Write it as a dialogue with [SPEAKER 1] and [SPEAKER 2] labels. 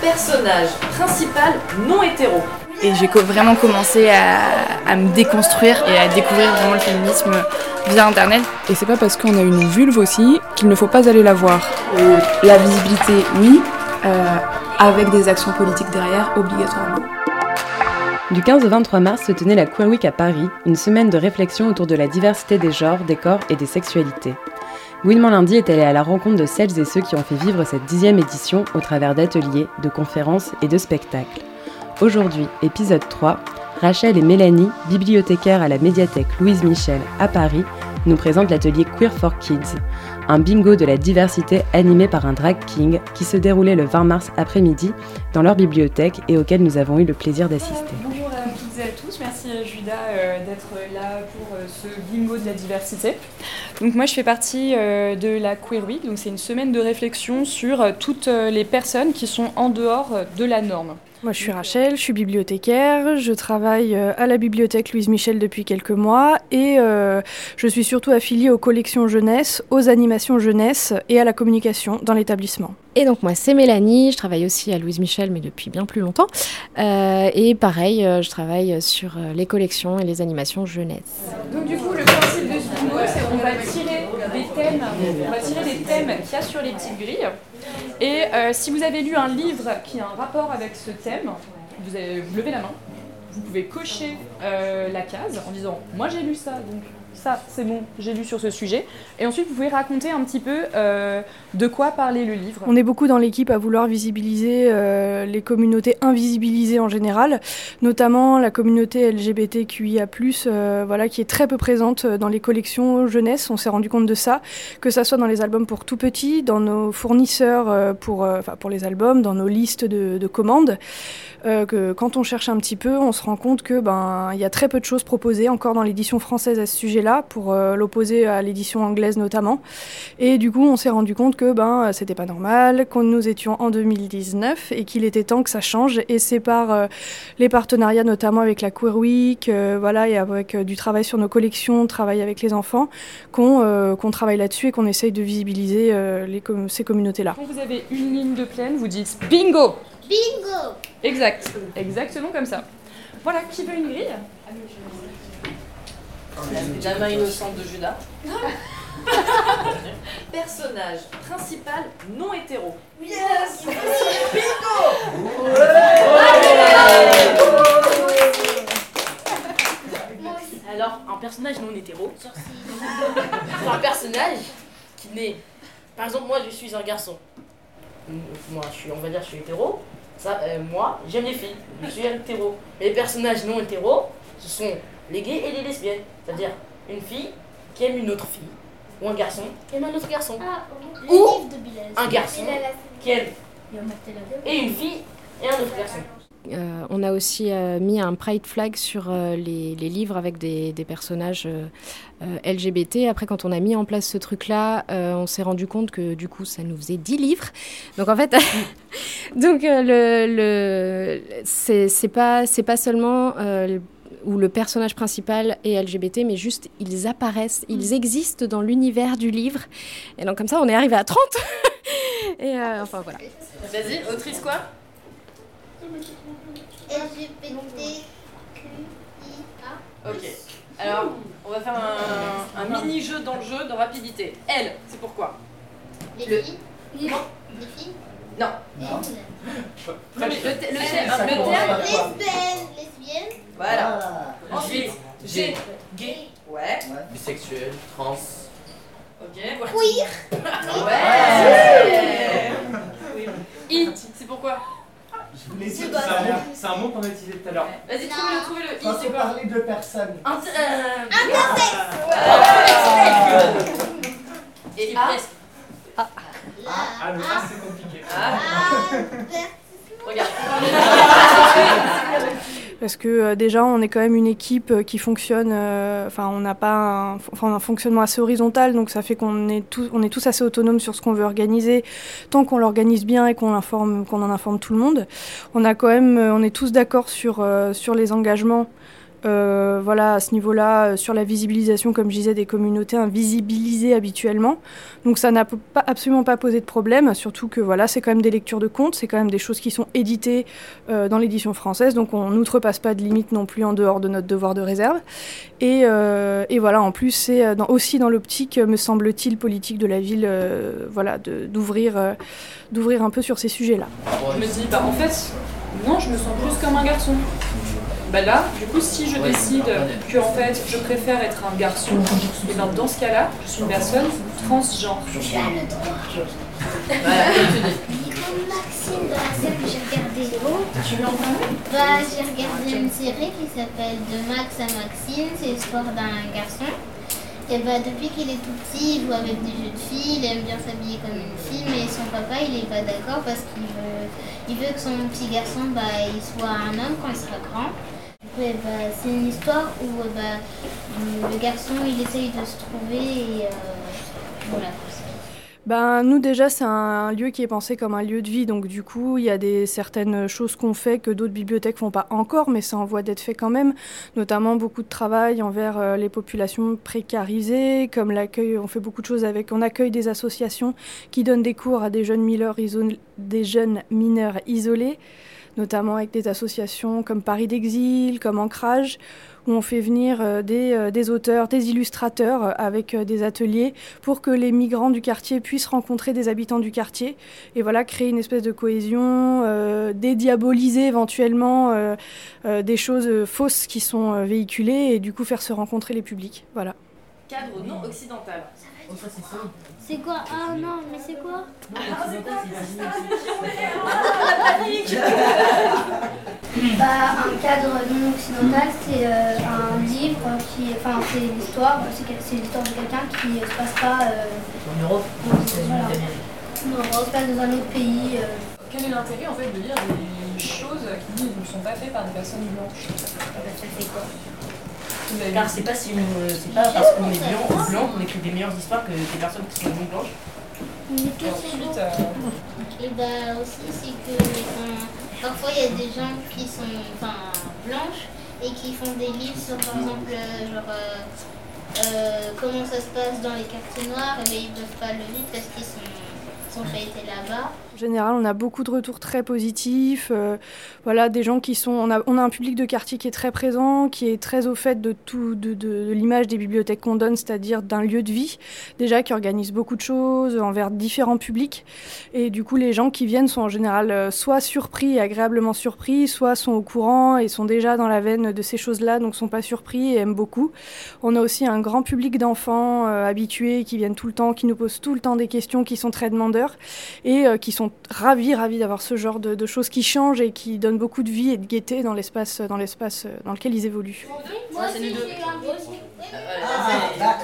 [SPEAKER 1] Personnage principal non hétéro.
[SPEAKER 2] Et j'ai vraiment commencé à, me déconstruire et à découvrir vraiment le féminisme via Internet.
[SPEAKER 3] Et c'est pas parce qu'on a une vulve aussi qu'il ne faut pas aller la voir. Euh, la visibilité, oui, euh, avec des actions politiques derrière, obligatoirement.
[SPEAKER 4] Du 15 au 23 mars se tenait la Queer Week à Paris, une semaine de réflexion autour de la diversité des genres, des corps et des sexualités. Gouinement Lundi est allé à la rencontre de celles et ceux qui ont fait vivre cette dixième édition au travers d'ateliers, de conférences et de spectacles. Aujourd'hui, épisode 3, Rachel et Mélanie, bibliothécaires à la médiathèque Louise Michel à Paris, nous présentent l'atelier Queer for Kids, un bingo de la diversité animé par un drag king qui se déroulait le 20 mars après-midi dans leur bibliothèque et auquel nous avons eu le plaisir d'assister.
[SPEAKER 5] Merci Judas euh, d'être là pour euh, ce bingo de la diversité. Donc moi je fais partie euh, de la Queer Week, donc c'est une semaine de réflexion sur toutes les personnes qui sont en dehors de la norme.
[SPEAKER 6] Moi, je suis Rachel, je suis bibliothécaire, je travaille euh, à la bibliothèque Louise Michel depuis quelques mois et euh, je suis surtout affiliée aux collections jeunesse, aux animations jeunesse et à la communication dans l'établissement.
[SPEAKER 7] Et donc moi c'est Mélanie, je travaille aussi à Louise Michel mais depuis bien plus longtemps. Euh, et pareil, je travaille sur les collections et les animations jeunesse.
[SPEAKER 5] Donc du coup le principe de ce bingo c'est qu'on va tirer des thèmes, on va tirer des thèmes qu'il y a sur les petites grilles. Et euh, si vous avez lu un livre qui a un rapport avec ce thème, vous, avez, levez la main, vous pouvez cocher euh, la case en disant Moi j'ai lu ça, donc ça c'est bon, j'ai lu sur ce sujet. Et ensuite, vous pouvez raconter un petit peu euh, de quoi parlait le livre.
[SPEAKER 6] On est beaucoup dans l'équipe à vouloir visibiliser euh, les communautés invisibilisées en général, notamment la communauté LGBTQIA+, euh, voilà, qui est très peu présente dans les collections jeunesse. On s'est rendu compte de ça, que ça soit dans les albums pour tout petits, dans nos fournisseurs pour, pour les albums, dans nos listes de, de commandes. que quand on cherche un petit peu, on se rend compte que ben il y a très peu de choses proposées encore dans l'édition française à ce sujet-là, pour l'opposer à l'édition anglaise notamment. Et du coup, on s'est rendu compte que ben, c'était pas normal, qu'on nous étions en 2019 et qu'il était temps que ça change. Et c'est par euh, les partenariats, notamment avec la Queer Week, euh, voilà, et avec euh, du travail sur nos collections, travail avec les enfants, qu'on travaille là-dessus et qu'on essaye de visibiliser les ces communautés-là.
[SPEAKER 5] Quand vous avez une ligne de plaine, vous dites bingo
[SPEAKER 8] Bingo
[SPEAKER 5] Exact, exactement comme ça. Voilà, qui veut une grille?
[SPEAKER 1] La main innocente de Judas. Personnage principal non hétéro.
[SPEAKER 8] Yes
[SPEAKER 1] Bingo
[SPEAKER 9] Alors, un personnage non hétéro, c'est un personnage qui n'est... Par exemple, moi, je suis un garçon. Moi, je suis, on va dire, je suis hétéro. Ça, euh, moi, j'aime les filles. Je suis hétéro. Mais les personnages non hétéros, ce sont les gays et les lesbiennes. C'est-à-dire une fille qui aime une autre fille ou un garçon qui aime un autre garçon.
[SPEAKER 8] Ah,
[SPEAKER 9] ou
[SPEAKER 8] de
[SPEAKER 9] un garçon qui aime et une fille et un autre garçon.
[SPEAKER 7] Euh, on a aussi euh, mis un pride flag sur euh, les, livres avec des, personnages LGBT. Après, quand on a mis en place ce truc-là, on s'est rendu compte que du coup, ça nous faisait 10 livres. Donc en fait, donc le, le c'est pas c'est pas seulement où le personnage principal est LGBT, mais juste ils apparaissent, ils mm. existent dans l'univers du livre. Et donc comme ça, on est arrivé à 30. et euh, enfin voilà.
[SPEAKER 1] Vas-y, autrice quoi
[SPEAKER 8] LGBTQIA.
[SPEAKER 1] Ok. Alors, on va faire un, un mini-jeu dans le jeu de rapidité. Elle, c'est pourquoi
[SPEAKER 8] Les
[SPEAKER 1] le...
[SPEAKER 8] filles
[SPEAKER 1] Non.
[SPEAKER 8] Les filles
[SPEAKER 1] Non.
[SPEAKER 8] Non.
[SPEAKER 1] Le, le, le, le terme.
[SPEAKER 8] Lesbienne. Lesbienne.
[SPEAKER 1] Voilà. Ensuite, G. Gay. Ouais.
[SPEAKER 10] Bisexuel, trans.
[SPEAKER 1] Ok.
[SPEAKER 8] Queer.
[SPEAKER 1] Ouais. I, c'est pourquoi?
[SPEAKER 11] C'est un mot qu'on a utilisé tout à l'heure.
[SPEAKER 1] Vas-y, trouvez-le, trouvez-le. I, c'est quoi?
[SPEAKER 11] parlait de personnes.
[SPEAKER 1] Inter-
[SPEAKER 8] Intersexe.
[SPEAKER 1] Et A
[SPEAKER 11] Ah, le A, c'est compliqué.
[SPEAKER 1] Ah.
[SPEAKER 6] Parce que euh, déjà, on est quand même une équipe euh, qui fonctionne. euh, Enfin, on n'a pas un, fonctionnement assez horizontal, donc ça fait qu'on est tous, on est tous assez autonomes sur ce qu'on veut organiser, tant qu'on l'organise bien et qu'on qu'on en informe tout le monde. On a quand même, on est tous d'accord sur sur les engagements euh, voilà, à ce niveau-là, euh, sur la visibilisation, comme je disais, des communautés invisibilisées habituellement. Donc ça n'a absolument pas posé de problème, surtout que voilà, c'est quand même des lectures de contes, c'est quand même des choses qui sont éditées euh, dans l'édition française, donc on n'outrepasse pas de limites non plus en dehors de notre devoir de réserve. Et, voilà, en plus, c'est aussi dans l'optique, me semble-t-il, politique de la ville, voilà, d'ouvrir d'ouvrir un peu sur ces sujets-là.
[SPEAKER 5] Je me dis, bah en fait, non, je me sens plus comme un garçon. Bah là, du coup, si je décide que en fait, je préfère être un garçon, et bien dans ce cas-là, je suis une personne transgenre.
[SPEAKER 8] Tu as le droit. Maxime, dans la série que j'ai regardée.
[SPEAKER 5] Tu
[SPEAKER 8] Bah, j'ai regardé une série qui s'appelle De Max à Maxime. C'est l'histoire d'un garçon. Et bah, depuis qu'il est tout petit, il joue avec des jeux de filles, il aime bien s'habiller comme une fille, mais son papa, il est pas d'accord parce qu'il veut, il veut que son petit garçon, bah, il soit un homme quand il sera grand. Ouais, bah, c'est une histoire où bah, le garçon il essaye de se trouver et euh, voilà.
[SPEAKER 6] Ben, nous déjà c'est un lieu qui est pensé comme un lieu de vie, donc du coup il y a des certaines choses qu'on fait que d'autres bibliothèques font pas encore, mais c'est en voie d'être fait quand même, notamment beaucoup de travail envers euh, les populations précarisées, comme l'accueil, on fait beaucoup de choses avec, on accueille des associations qui donnent des cours à des jeunes mineurs, des jeunes mineurs isolés notamment avec des associations comme Paris d'Exil, comme Ancrage, où on fait venir euh, des, euh, des auteurs, des illustrateurs euh, avec des ateliers pour que les migrants du quartier puissent rencontrer des habitants du quartier et voilà créer une espèce de cohésion, dédiaboliser éventuellement des choses fausses qui sont véhiculées et du coup faire se rencontrer les publics. Voilà.
[SPEAKER 1] Cadre non occidental.
[SPEAKER 8] C'est quoi Ah non, mais c'est quoi
[SPEAKER 1] Ah, c'est quoi
[SPEAKER 10] bah, Un cadre non occidental, c'est euh, un livre qui. Enfin, c'est l'histoire, c'est l'histoire de quelqu'un qui ne se passe pas. Euh,
[SPEAKER 9] en Europe
[SPEAKER 10] voilà. En Europe, pas dans un autre pays. Euh.
[SPEAKER 5] Quel est l'intérêt en fait de lire des choses qui ne sont pas faites par des personnes blanches?
[SPEAKER 9] Ça fait quoi? Car c'est pas, si c'est pas parce qu'on est blanc ou blanc qu'on écrit des meilleures histoires que des personnes qui sont non blanches.
[SPEAKER 8] Et ensuite, euh... Et bah aussi, c'est que parfois il y a des gens qui sont enfin, blanches et qui font des livres sur par exemple euh, genre euh, euh, comment ça se passe dans les quartiers noirs, mais ils peuvent pas le lire parce qu'ils sont là-bas.
[SPEAKER 6] En général, on a beaucoup de retours très positifs. Euh, voilà, des gens qui sont. On a, un public de quartier qui est très présent, qui est très au fait de tout, de, l'image des bibliothèques qu'on donne, c'est-à-dire d'un lieu de vie, déjà qui organise beaucoup de choses envers différents publics. Et du coup, les gens qui viennent sont en général euh, soit surpris agréablement surpris, soit sont au courant et sont déjà dans la veine de ces choses-là, donc sont pas surpris et aiment beaucoup. On a aussi un grand public d'enfants euh, habitués qui viennent tout le temps, qui nous posent tout le temps des questions, qui sont très demandeurs et qui sont ravis, ravis d'avoir ce genre de, choses qui changent et qui donnent beaucoup de vie et de gaieté dans l'espace dans, l'espace dans lequel ils évoluent.
[SPEAKER 8] Moi aussi, j'ai un
[SPEAKER 12] Ah, bah,